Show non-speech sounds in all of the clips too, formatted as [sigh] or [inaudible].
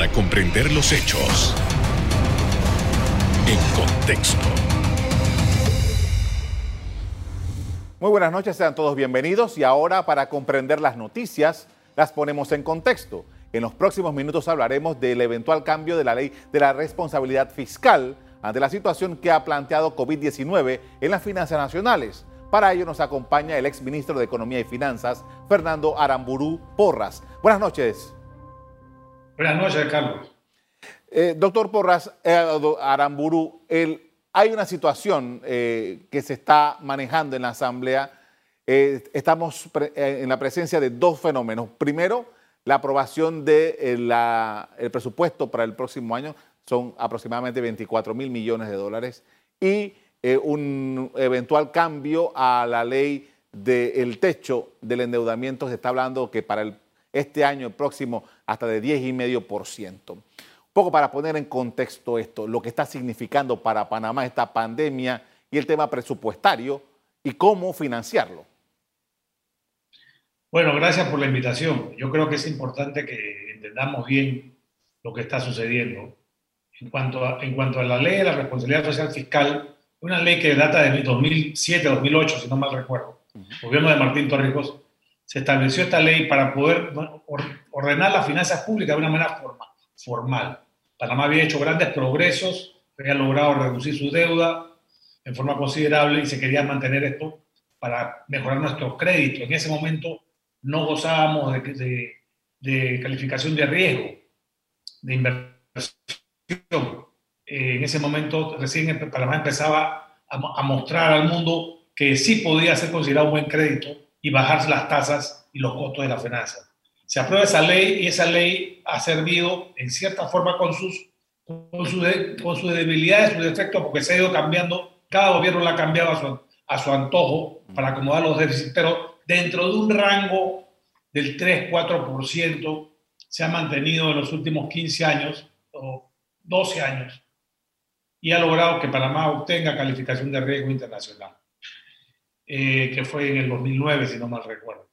para comprender los hechos en contexto. Muy buenas noches, sean todos bienvenidos y ahora para comprender las noticias las ponemos en contexto. En los próximos minutos hablaremos del eventual cambio de la ley de la responsabilidad fiscal ante la situación que ha planteado COVID-19 en las finanzas nacionales. Para ello nos acompaña el ex ministro de Economía y Finanzas, Fernando Aramburu Porras. Buenas noches. Buenas noches, Carlos. Eh, doctor Porras, eh, Aramburu, hay una situación eh, que se está manejando en la Asamblea. estamos en la presencia de dos fenómenos. Primero, la aprobación del de presupuesto para el próximo año son aproximadamente 24 mil millones de dólares y un eventual cambio a la ley del techo del endeudamiento. Se está hablando que para este año, el próximo, hasta de 10,5%. Un poco para poner en contexto esto, lo que está significando para Panamá esta pandemia y el tema presupuestario y cómo financiarlo. Bueno, gracias por la invitación. Yo creo que es importante que entendamos bien lo que está sucediendo. En cuanto a, en cuanto a la ley de la responsabilidad social fiscal, una ley que data de 2007-2008, si no mal recuerdo, gobierno de Martín Torrijos, se estableció esta ley para poder ordenar las finanzas públicas de una manera formal. Panamá había hecho grandes progresos, había logrado reducir su deuda en forma considerable y se quería mantener esto para mejorar nuestro crédito. En ese momento no gozábamos de, calificación de riesgo, de inversión. Eh, en ese momento recién Panamá empezaba a mostrar al mundo que sí podía ser considerado un buen crédito y bajarse las tasas y los costos de la finanza. Se aprueba esa ley y esa ley ha servido en cierta forma con sus, con sus, con sus debilidades, sus defectos, porque se ha ido cambiando, cada gobierno la ha cambiado a su, a su antojo para acomodar los déficits, pero dentro de un rango del 3-4% se ha mantenido en los últimos 15 años o 12 años y ha logrado que Panamá obtenga calificación de riesgo internacional. Eh, que fue en el 2009, si no mal recuerdo.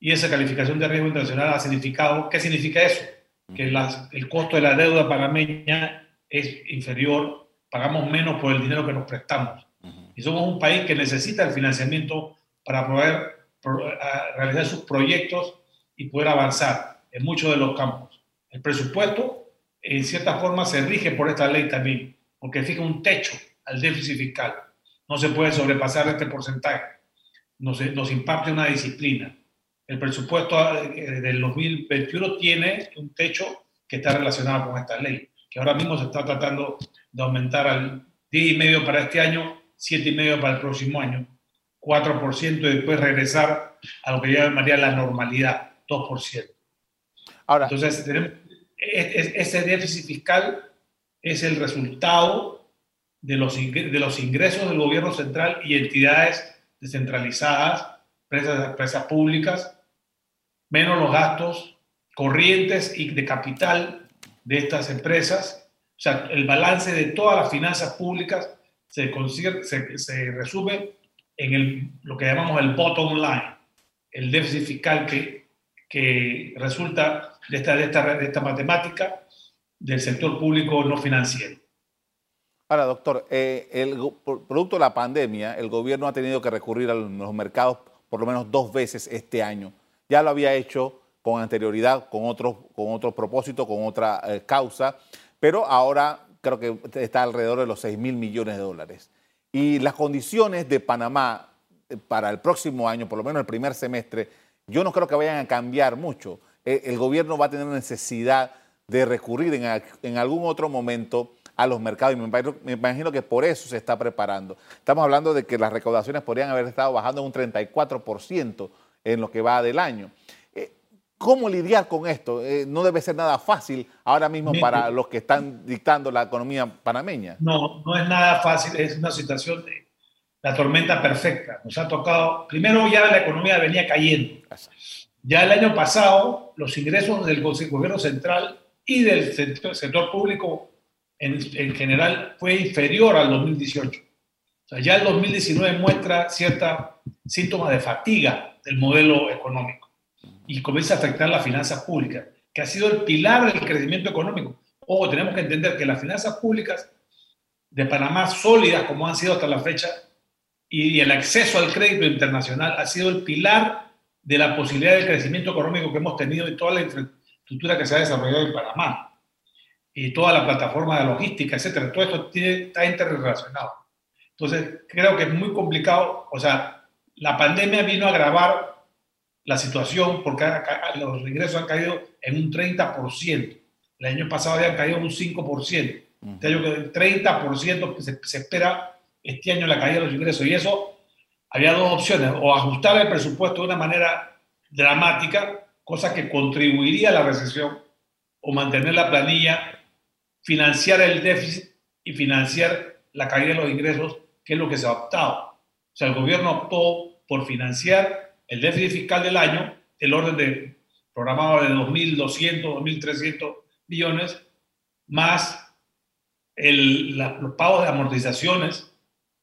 Y esa calificación de riesgo internacional ha significado, ¿qué significa eso? Que el costo de la deuda panameña es inferior, pagamos menos por el dinero que nos prestamos. Y somos un país que necesita el financiamiento para poder realizar sus proyectos y poder avanzar en muchos de los campos. El presupuesto, en cierta forma, se rige por esta ley también, porque fija un techo al déficit fiscal no se puede sobrepasar este porcentaje. Nos, nos imparte una disciplina. El presupuesto eh, del 2021 tiene un techo que está relacionado con esta ley, que ahora mismo se está tratando de aumentar al 10,5 para este año, 7,5 para el próximo año, 4% y después regresar a lo que yo llamaría la normalidad, 2%. Ahora, Entonces, tenemos, ese déficit fiscal es el resultado de los, ingresos del gobierno central y entidades descentralizadas, empresas, empresas públicas, menos los gastos corrientes y de capital de estas empresas. O sea, el balance de todas las finanzas públicas se, se, se resume en el, lo que llamamos el bottom line, el déficit fiscal que, que resulta de esta, de, esta, de esta matemática del sector público no financiero. Ahora, doctor, eh, el, producto de la pandemia, el gobierno ha tenido que recurrir a los mercados por lo menos dos veces este año. Ya lo había hecho con anterioridad, con otro, con propósito, con otra eh, causa, pero ahora creo que está alrededor de los 6 mil millones de dólares. Y las condiciones de Panamá eh, para el próximo año, por lo menos el primer semestre, yo no creo que vayan a cambiar mucho. el gobierno va a tener necesidad de recurrir en, en algún otro momento a los mercados. Y me imagino, que por eso se está preparando. Estamos hablando de que las recaudaciones podrían haber estado bajando un 34% en lo que va del año. Eh, ¿Cómo lidiar con esto? Eh, no debe ser nada fácil ahora mismo para los que están dictando la economía panameña. No, no es nada fácil, es una situación de la tormenta perfecta. Nos ha tocado, primero ya la economía venía cayendo. Ya el año pasado los ingresos del gobierno central y del sector público en, general fue inferior al 2018. O sea, ya el 2019 muestra cierta síntoma de fatiga del modelo económico y comienza a afectar las finanzas públicas, que ha sido el pilar del crecimiento económico. Ojo, tenemos que entender que las finanzas públicas de Panamá sólidas como han sido hasta la fecha y el acceso al crédito internacional ha sido el pilar de la posibilidad de crecimiento económico que hemos tenido y toda la infraestructura que se ha desarrollado en Panamá y toda la plataforma de logística, etcétera. Todo esto tiene, está interrelacionado. Entonces, creo que es muy complicado. O sea, la pandemia vino a agravar la situación porque los ingresos han caído en un 30%. El año pasado habían caído un 5%. Este año que 30% se, se espera este año la caída de los ingresos. Y eso había dos opciones, o ajustar el presupuesto de una manera dramática, cosa que contribuiría a la recesión, o mantener la planilla, financiar el déficit y financiar la caída de los ingresos, que es lo que se ha optado. O sea, el gobierno optó por financiar el déficit fiscal del año, el orden de programado de 2.200, 2.300 millones, más los pagos de amortizaciones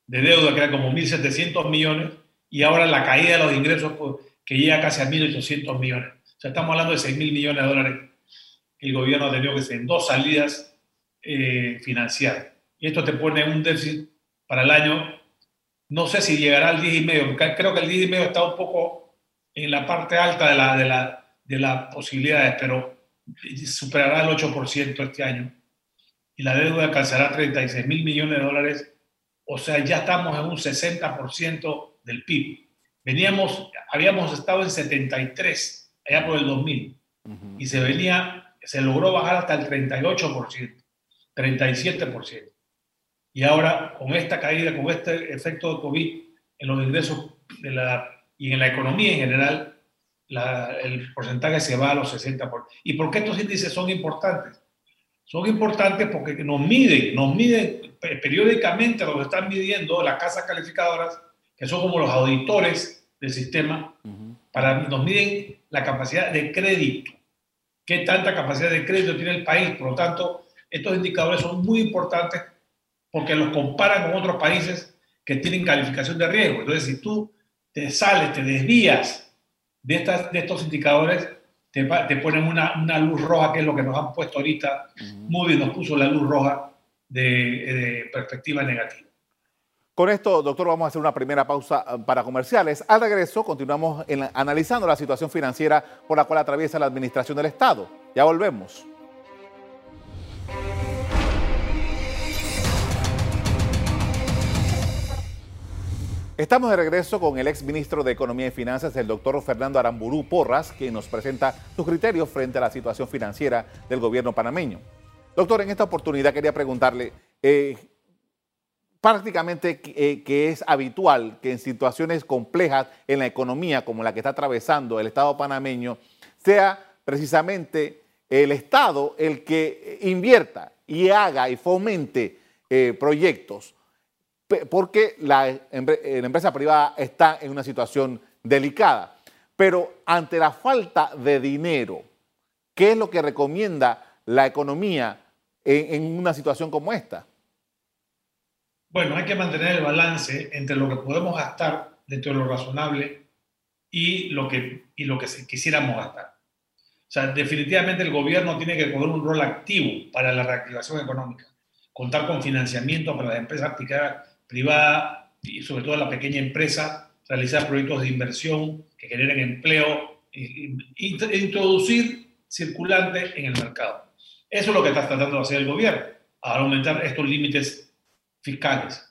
de deuda, que era como 1.700 millones, y ahora la caída de los ingresos pues, que llega casi a 1.800 millones. O sea, estamos hablando de 6.000 millones de dólares que el gobierno ha tenido que hacer en dos salidas eh, financiar. Y esto te pone un déficit para el año, no sé si llegará al 10,5, creo que el 10,5 está un poco en la parte alta de, la, de, la, de las posibilidades, pero superará el 8% este año. Y la deuda alcanzará 36 mil millones de dólares o sea, ya estamos en un 60% del PIB. Veníamos, habíamos estado en 73 allá por el 2000 y se venía, se logró bajar hasta el 38%, 37%. Y ahora con esta caída, con este efecto de COVID en los ingresos de la, y en la economía en general, el porcentaje se va a los 60%. ¿Y por qué estos índices son importantes? son importantes porque nos miden, nos miden periódicamente, lo que están midiendo las casas calificadoras, que son como los auditores del sistema, para, nos miden la capacidad de crédito, qué tanta capacidad de crédito tiene el país. Por lo tanto, estos indicadores son muy importantes porque los comparan con otros países que tienen calificación de riesgo. Entonces, si tú te sales, te desvías de, estas, de estos indicadores, te, ponen una, una, luz roja, que es lo que nos han puesto ahorita. Uh nos puso la luz roja de, perspectiva negativa. Con esto, doctor, vamos a hacer una primera pausa eh, para comerciales. Al regreso, continuamos analizando la situación financiera por la cual atraviesa la administración del Estado. Ya volvemos. Estamos de regreso con el ex ministro de Economía y Finanzas, el doctor Fernando Aramburú Porras, quien nos presenta sus criterios frente a la situación financiera del gobierno panameño. Doctor, en esta oportunidad quería preguntarle, eh, prácticamente eh, que es habitual que en situaciones complejas en la economía como la que está atravesando el Estado panameño, sea precisamente el Estado el que invierta y haga y fomente eh, proyectos porque la, empresa privada está en una situación delicada. Pero ante la falta de dinero, ¿qué es lo que recomienda la economía en, una situación como esta? Bueno, hay que mantener el balance entre lo que podemos gastar dentro de lo razonable y lo que, y lo que quisiéramos gastar. O sea, definitivamente el gobierno tiene que jugar un rol activo para la reactivación económica, contar con financiamiento para las empresas privadas privada y sobre todo la pequeña empresa, realizar proyectos de inversión que generen empleo e, introducir circulante en el mercado. Eso es lo que está tratando de hacer el gobierno, a aumentar estos límites fiscales.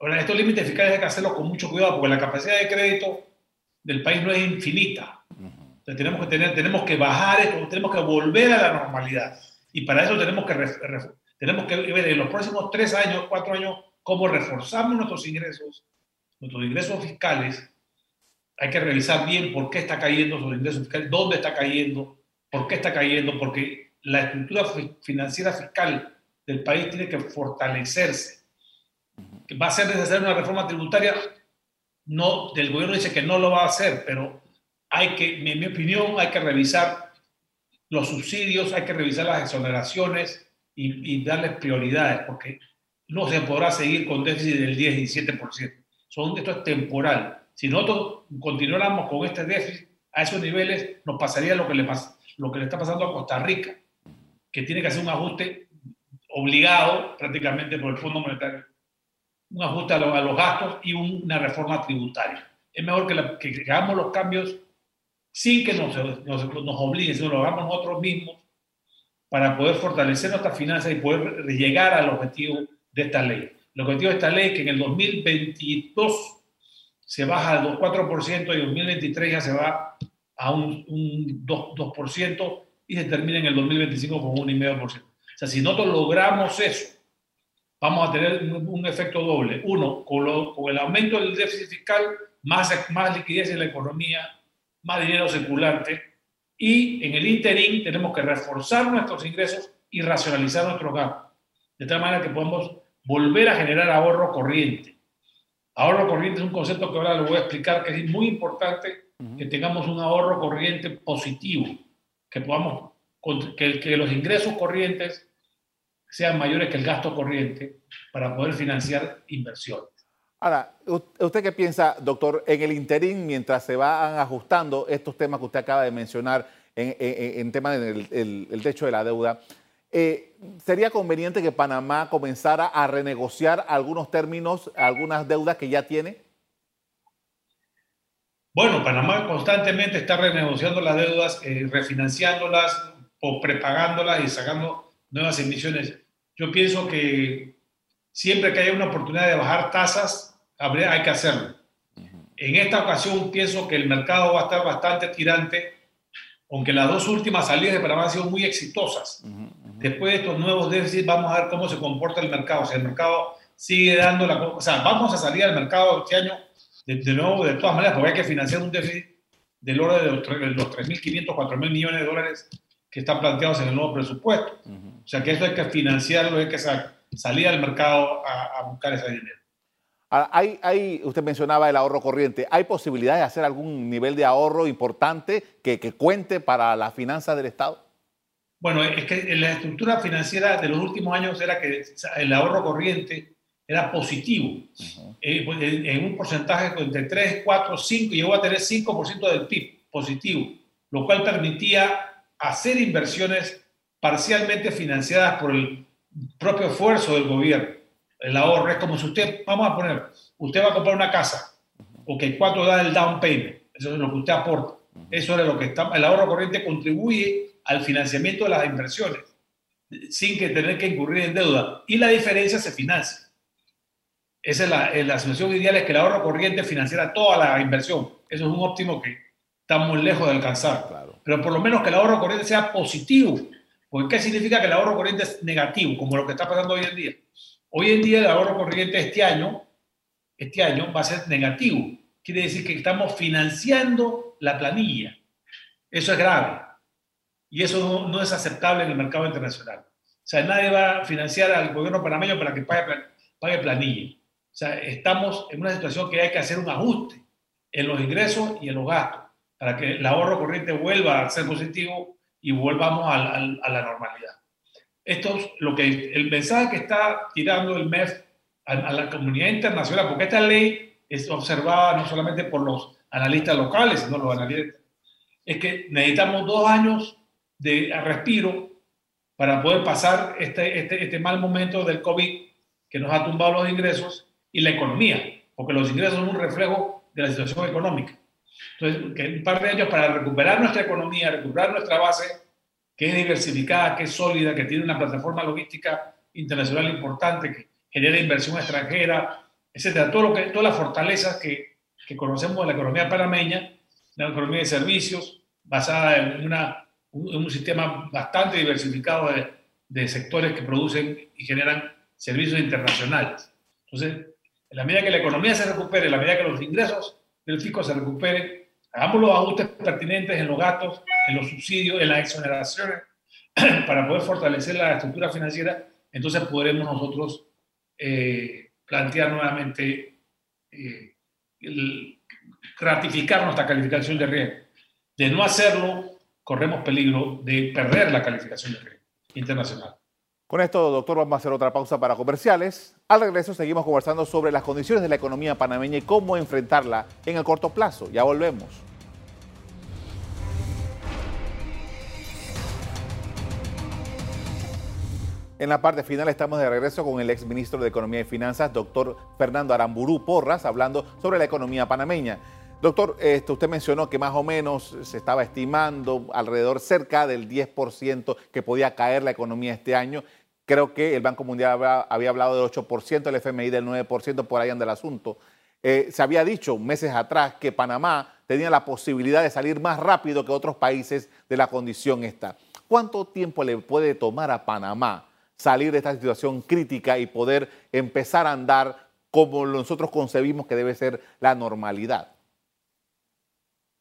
Ahora, estos límites fiscales hay que hacerlos con mucho cuidado porque la capacidad de crédito del país no es infinita. tenemos que, tener, tenemos que bajar esto, tenemos que volver a la normalidad. Y para eso tenemos que, tenemos que ver en los próximos tres años, cuatro años, cómo reforzamos nuestros ingresos, nuestros ingresos fiscales. Hay que revisar bien por qué está cayendo los ingresos fiscales, dónde está cayendo, por qué está cayendo, porque la estructura financiera fiscal del país tiene que fortalecerse. ¿Va a ser necesaria una reforma tributaria? No, del gobierno dice que no lo va a hacer, pero hay que, en mi opinión, hay que revisar los subsidios, hay que revisar las exoneraciones y, y darles prioridades, porque no se podrá seguir con déficit del 10 y 7%. Son, esto es temporal. Si nosotros continuáramos con este déficit a esos niveles, nos pasaría lo que le, lo que le está pasando a Costa Rica, que tiene que hacer un ajuste obligado prácticamente por el Fondo Monetario, un ajuste a, los gastos y una reforma tributaria. Es mejor que, hagamos los cambios sin que nos, nos, nos obliguen, sino lo hagamos nosotros mismos para poder fortalecer nuestras finanzas y poder llegar al objetivo de esta ley. El objetivo de esta ley es que en el 2022 se baja al 4% y en 2023 ya se va a un, un 2%, 2%, y se termina en el 2025 con un 1,5%. O sea, si nosotros logramos eso, vamos a tener un, efecto doble. Uno, con, con, el aumento del déficit fiscal, más, más liquidez en la economía, más dinero circulante. Y en el interín tenemos que reforzar nuestros ingresos y racionalizar nuestros gastos. De tal manera que podamos volver a generar ahorro corriente. Ahorro corriente es un concepto que ahora le voy a explicar que es muy importante que tengamos un ahorro corriente positivo, que podamos, que, que los ingresos corrientes sean mayores que el gasto corriente para poder financiar inversiones. Ahora, ¿usted qué piensa, doctor, en el interín, mientras se van ajustando estos temas que usted acaba de mencionar en, en, tema del el techo de la deuda? Eh, ¿Sería conveniente que Panamá comenzara a renegociar algunos términos, algunas deudas que ya tiene? Bueno, Panamá constantemente está renegociando las deudas, eh, refinanciándolas o prepagándolas y sacando nuevas emisiones. Yo pienso que siempre que haya una oportunidad de bajar tasas, hay que hacerlo. En esta ocasión pienso que el mercado va a estar bastante tirante, aunque las dos últimas salidas de Panamá han sido muy exitosas. Después de estos nuevos déficits, vamos a ver cómo se comporta el mercado. O sea, el mercado sigue dando la... O sea, vamos a salir al mercado este año de, nuevo, de todas maneras, porque hay que financiar un déficit del orden de los, 3.500, 4.000 millones de dólares que están planteados en el nuevo presupuesto. O sea, que eso hay que financiarlo, hay que salir al mercado a, buscar ese dinero. Hay, hay, usted mencionaba el ahorro corriente. ¿Hay posibilidad de hacer algún nivel de ahorro importante que, que cuente para la finanza del Estado? Bueno, es que la estructura financiera de los últimos años era que el ahorro corriente era positivo, eh, pues, en un porcentaje de 3, 4, 5, llegó a tener 5% del PIB positivo, lo cual permitía hacer inversiones parcialmente financiadas por el propio esfuerzo del gobierno. El ahorro es como si usted, vamos a poner, usted va a comprar una casa, ok, ¿cuánto da el down payment? Eso es lo que usted aporta. Eso es lo que está, el ahorro corriente contribuye al financiamiento de las inversiones sin que tener que incurrir en deuda. Y la diferencia se financia. Esa es la, la situación ideal, es que el ahorro corriente financiara toda la inversión. Eso es un óptimo que estamos lejos de alcanzar. Pero por lo menos que el ahorro corriente sea positivo. Porque ¿qué significa que el ahorro corriente es negativo? Como lo que está pasando hoy en día. Hoy en día el ahorro corriente este año, este año va a ser negativo. Quiere decir que estamos financiando la planilla. Eso es grave. Y eso no, es aceptable en el mercado internacional. O sea, nadie va a financiar al gobierno panameño para que pague, pague planilla. O sea, estamos en una situación que hay que hacer un ajuste en los ingresos y en los gastos para que el ahorro corriente vuelva a ser positivo y volvamos a, la normalidad. Esto es lo que el mensaje que está tirando el MEF a, a, la comunidad internacional, porque esta ley es observada no solamente por los analistas locales, sino los analistas, es que necesitamos dos años de respiro para poder pasar este, este, este mal momento del COVID que nos ha tumbado los ingresos y la economía, porque los ingresos son un reflejo de la situación económica. Entonces, que un par de años para recuperar nuestra economía, recuperar nuestra base, que es diversificada, que es sólida, que tiene una plataforma logística internacional importante, que genera inversión extranjera, etcétera. Todo lo que, todas las fortalezas que, conocemos de la economía panameña, la economía de servicios, basada en un, sistema bastante diversificado de, de, sectores que producen y generan servicios internacionales. Entonces, en la medida que la economía se recupere, en la medida que los ingresos del fisco se recuperen, hagamos los ajustes pertinentes en los gastos, en los subsidios, en las exoneraciones, [clears throat] para poder fortalecer la estructura financiera, entonces podremos nosotros eh, plantear nuevamente eh, ratificar nuestra calificación de riesgo. De no hacerlo, corremos peligro de perder la calificación de internacional. Con esto, doctor, vamos a hacer otra pausa para comerciales. Al regreso seguimos conversando sobre las condiciones de la economía panameña y cómo enfrentarla en el corto plazo. Ya volvemos. En la parte final estamos de regreso con el exministro de Economía y Finanzas, doctor Fernando Aramburú Porras, hablando sobre la economía panameña. Doctor, esto, usted mencionó que más o menos se estaba estimando alrededor cerca del 10% que podía caer la economía este año. Creo que el Banco Mundial había, hablado del 8%, el FMI del 9%, por ahí anda el asunto. Eh, se había dicho meses atrás que Panamá tenía la posibilidad de salir más rápido que otros países de la condición esta. ¿Cuánto tiempo le puede tomar a Panamá salir de esta situación crítica y poder empezar a andar como nosotros concebimos que debe ser la normalidad?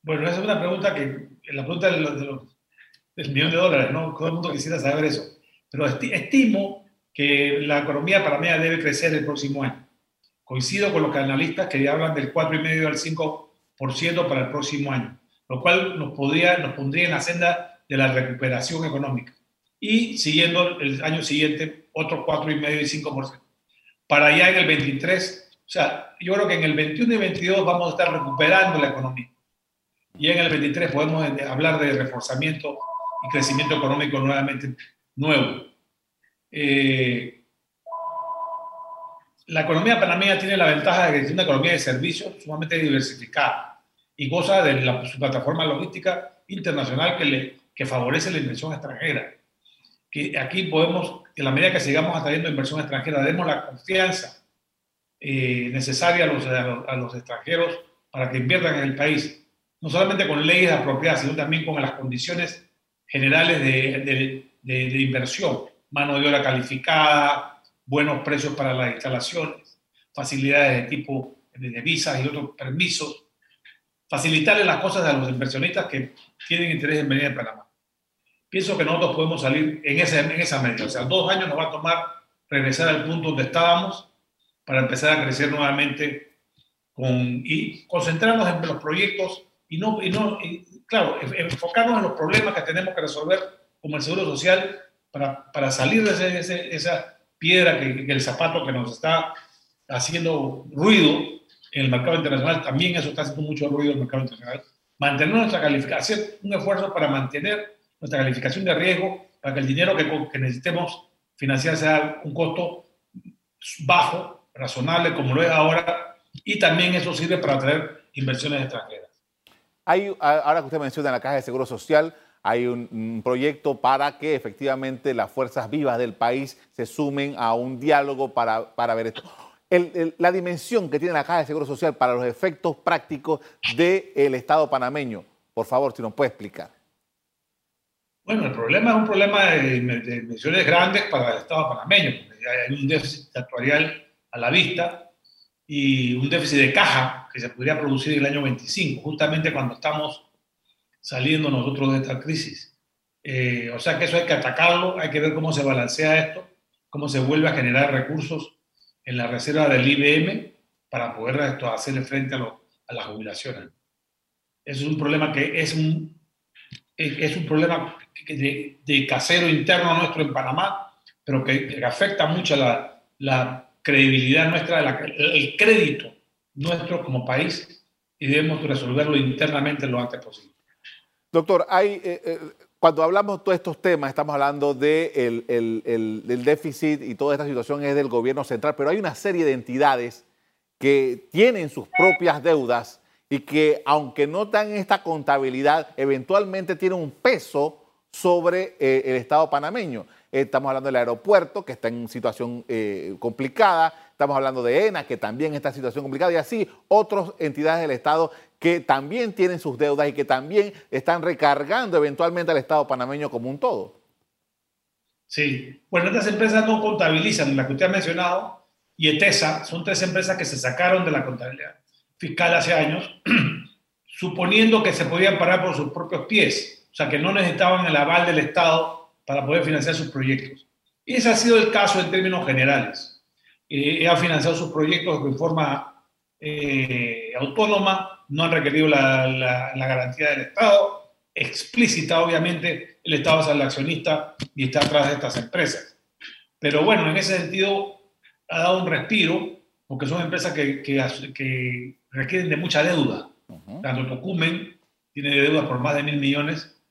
Bueno, esa es una pregunta que, la pregunta del millón de dólares, ¿no? Todo el mundo quisiera saber eso. Pero estimo que la economía panameña debe crecer el próximo año. Coincido con los analistas que ya hablan del 4,5 al 5% para el próximo año, lo cual nos, podría, nos pondría en la senda de la recuperación económica. Y siguiendo el año siguiente, otro 4,5 y 5%. Para allá en el 23, o sea, yo creo que en el 21 y 22 vamos a estar recuperando la economía y en el 23 podemos hablar de reforzamiento y crecimiento económico nuevamente nuevo. Eh, la economía panameña tiene la ventaja de que es una economía de servicios sumamente diversificada y goza de la, su plataforma logística internacional que, le, que favorece la inversión extranjera. Que aquí podemos, en la medida que sigamos atrayendo inversión extranjera, demos la confianza eh, necesaria a los, a los extranjeros para que inviertan en el país no solamente con leyes apropiadas, sino también con las condiciones generales de, de, inversión, mano de obra calificada, buenos precios para las instalaciones, facilidades de tipo de visas y otros permisos, facilitarle las cosas a los inversionistas que tienen interés en venir a Panamá. Pienso que nosotros podemos salir en, ese, en esa medida. O sea, dos años nos va a tomar regresar al punto donde estábamos para empezar a crecer nuevamente con, y concentrarnos en los proyectos y no, y no claro, enfocarnos en los problemas que tenemos que resolver como el Seguro Social para, para salir de ese, esa piedra que, que, el zapato que nos está haciendo ruido en el mercado internacional, también eso está haciendo mucho ruido en el mercado internacional, mantener nuestra calificación, hacer un esfuerzo para mantener nuestra calificación de riesgo, para que el dinero que, que necesitemos financiar sea un costo bajo, razonable, como lo es ahora, y también eso sirve para atraer inversiones extranjeras. Hay, ahora que usted menciona la Caja de Seguro Social, hay un, proyecto para que efectivamente las fuerzas vivas del país se sumen a un diálogo para, para ver esto. la dimensión que tiene la Caja de Seguro Social para los efectos prácticos del Estado panameño. Por favor, si nos puede explicar. Bueno, el problema es un problema de, dimensiones grandes para el Estado panameño. Hay un déficit actuarial a la vista y un déficit de caja que se podría producir en el año 25, justamente cuando estamos saliendo nosotros de esta crisis. Eh, o sea que eso hay que atacarlo, hay que ver cómo se balancea esto, cómo se vuelve a generar recursos en la reserva del IBM para poder esto, hacerle frente a, a las jubilaciones. Eso es un problema que es un, es un problema de, casero interno nuestro en Panamá, pero que, afecta mucho la, la credibilidad nuestra, el crédito nuestro como país y debemos resolverlo internamente lo antes posible. Doctor, eh, eh, cuando hablamos de todos estos temas, estamos hablando de del déficit y toda esta situación es del gobierno central, pero hay una serie de entidades que tienen sus propias deudas y que, aunque no dan esta contabilidad, eventualmente tienen un peso sobre eh, el Estado panameño. Estamos hablando del aeropuerto, que está en situación complicada. Estamos hablando de ENA, que también está en situación complicada. Y así otras entidades del Estado que también tienen sus deudas y que también están recargando eventualmente al Estado panameño como un todo. Sí. Bueno, estas empresas no contabilizan, la que usted ha mencionado, y ETESA, son tres empresas que se sacaron de la contabilidad fiscal hace años, [clears throat] suponiendo que se podían parar por sus propios pies, o sea, que no necesitaban el aval del Estado para poder financiar sus proyectos. Y ese ha sido el caso en términos generales. Eh, ha financiado sus proyectos de forma eh, autónoma, no han requerido la, la, garantía del Estado, explícita obviamente, el Estado es el accionista y está atrás de estas empresas. Pero bueno, en ese sentido ha dado un respiro, porque son empresas que, que, requieren de mucha deuda. Tanto Tocumen tiene deuda por más de mil millones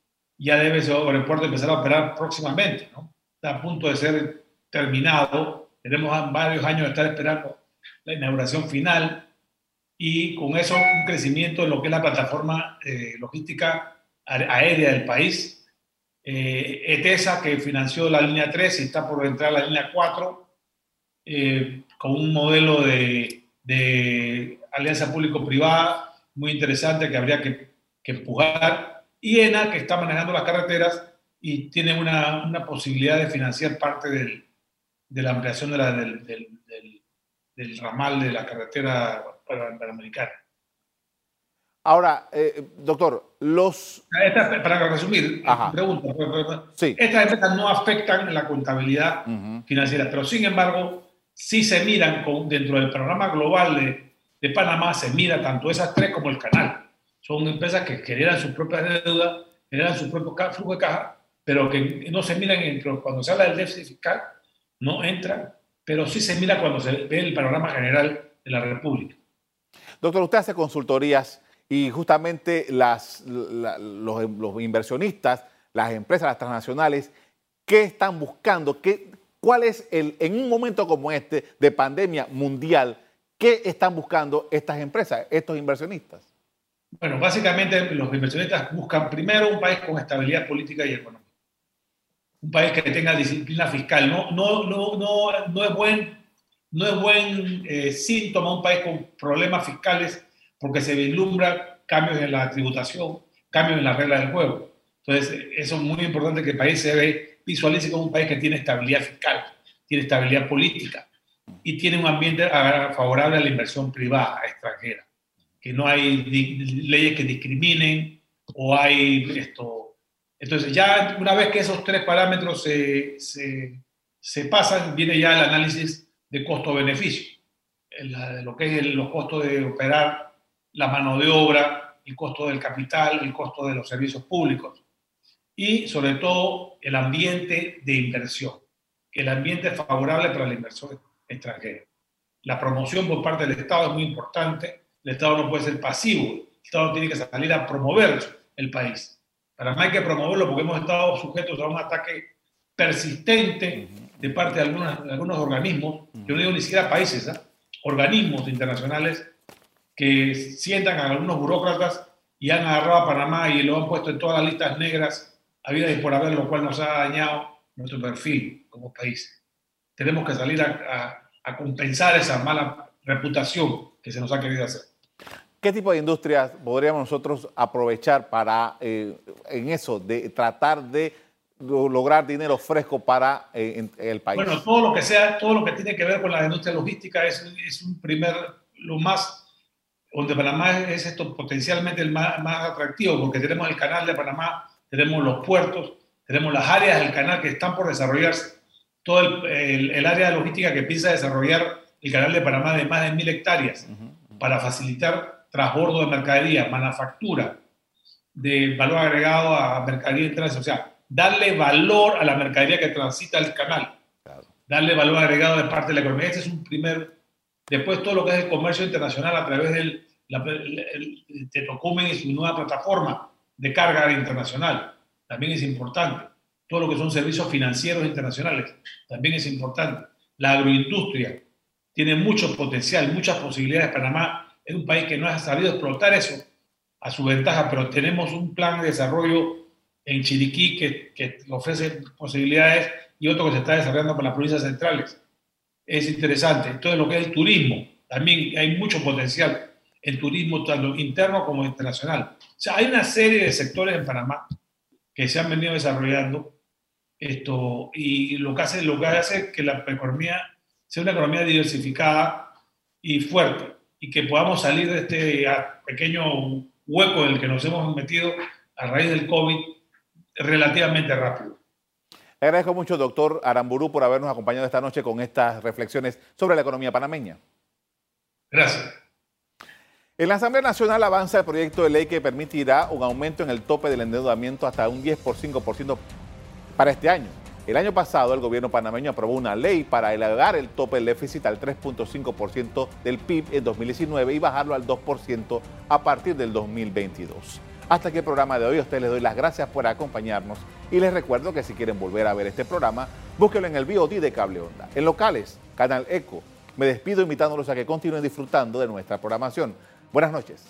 ya debe ese aeropuerto empezar a operar próximamente, ¿no? Está a punto de ser terminado. Tenemos varios años de estar esperando la inauguración final y con eso un crecimiento en lo que es la plataforma eh, logística aérea del país. Eh, ETESA, que financió la línea 3 y está por entrar la línea 4, eh, con un modelo de, de alianza público-privada muy interesante que habría que, que, empujar. Y ENA, que está manejando las carreteras y tiene una, una posibilidad de financiar parte del, de la ampliación de la, del, del, del, ramal de la carretera panamericana. Ahora, eh, doctor, los... para resumir, pregunta, estas empresas no afectan la contabilidad financiera, pero sin embargo, sí se miran con, dentro del programa global de, de, Panamá, se mira tanto esas tres como el canal. Son empresas que generan sus propias deudas, generan su propio flujo de caja, pero que no se miran entre, cuando se habla del déficit fiscal, no entran, pero sí se mira cuando se ve el panorama general de la República. Doctor, usted hace consultorías y justamente las, los, inversionistas, las empresas, las transnacionales, ¿qué están buscando? ¿Qué, ¿Cuál es el, en un momento como este de pandemia mundial, qué están buscando estas empresas, estos inversionistas? Bueno, básicamente los inversionistas buscan primero un país con estabilidad política y económica. Un país que tenga disciplina fiscal. No, no, no, no, no es buen, no es buen eh, síntoma un país con problemas fiscales porque se vislumbra cambios en la tributación, cambios en las reglas del juego. Entonces, eso es muy importante que el país se ve, visualice como un país que tiene estabilidad fiscal, tiene estabilidad política y tiene un ambiente favorable a la inversión privada extranjera, que no hay leyes que discriminen o hay esto. Entonces, ya una vez que esos tres parámetros se, se, pasan, viene ya el análisis de costo-beneficio, lo que es los costos de operar la mano de obra, el costo del capital, el costo de los servicios públicos y sobre todo el ambiente de inversión, el ambiente es favorable para la inversión extranjera. La promoción por parte del Estado es muy importante, el Estado no puede ser pasivo, el Estado tiene que salir a promover el país. Para más hay que promoverlo porque hemos estado sujetos a un ataque persistente de parte de, algunos organismos, yo no digo ni siquiera países, ¿eh? organismos internacionales que sientan a algunos burócratas y han agarrado a Panamá y lo han puesto en todas las listas negras, habidas y por haber, lo cual nos ha dañado nuestro perfil como país. Tenemos que salir a, compensar esa mala reputación que se nos ha querido hacer. ¿Qué tipo de industrias podríamos nosotros aprovechar para, eh, en eso, de tratar de lograr dinero fresco para eh, el país? Bueno, todo lo que sea, todo lo que tiene que ver con la industria logística es, es un primer, lo más donde Panamá es esto potencialmente el más, más, atractivo, porque tenemos el canal de Panamá, tenemos los puertos, tenemos las áreas del canal que están por desarrollarse, todo el, el, área logística que piensa desarrollar el canal de Panamá de más de mil hectáreas para facilitar transbordo de mercadería, manufactura, de valor agregado a mercadería internacional, o sea, darle valor a la mercadería que transita el canal, darle valor agregado de parte de la economía. Este es un primer Después todo lo que es el comercio internacional a través del Tetocumen y su nueva plataforma de carga internacional, también es importante. Todo lo que son servicios financieros internacionales, también es importante. La agroindustria tiene mucho potencial, muchas posibilidades. Panamá es un país que no ha sabido explotar eso a su ventaja, pero tenemos un plan de desarrollo en Chiriquí que, que ofrece posibilidades y otro que se está desarrollando con las provincias centrales es interesante. Entonces, lo que es el turismo, también hay mucho potencial en turismo tanto interno como internacional. O sea, hay una serie de sectores en Panamá que se han venido desarrollando esto, y lo que hace, lo que hace que la economía sea una economía diversificada y fuerte, y que podamos salir de este pequeño hueco en el que nos hemos metido a raíz del COVID relativamente rápido. Le agradezco mucho, doctor Aramburú, por habernos acompañado esta noche con estas reflexiones sobre la economía panameña. Gracias. En la Asamblea Nacional avanza el proyecto de ley que permitirá un aumento en el tope del endeudamiento hasta un 10 por 5% para este año. El año pasado el gobierno panameño aprobó una ley para elevar el tope del déficit al 3.5% del PIB en 2019 y bajarlo al 2% a partir del 2022. Hasta aquí el programa de hoy. A ustedes les doy las gracias por acompañarnos y les recuerdo que si quieren volver a ver este programa, búsquenlo en el VOD de Cable Onda. En locales, Canal Eco. Me despido invitándolos a que continúen disfrutando de nuestra programación. Buenas noches.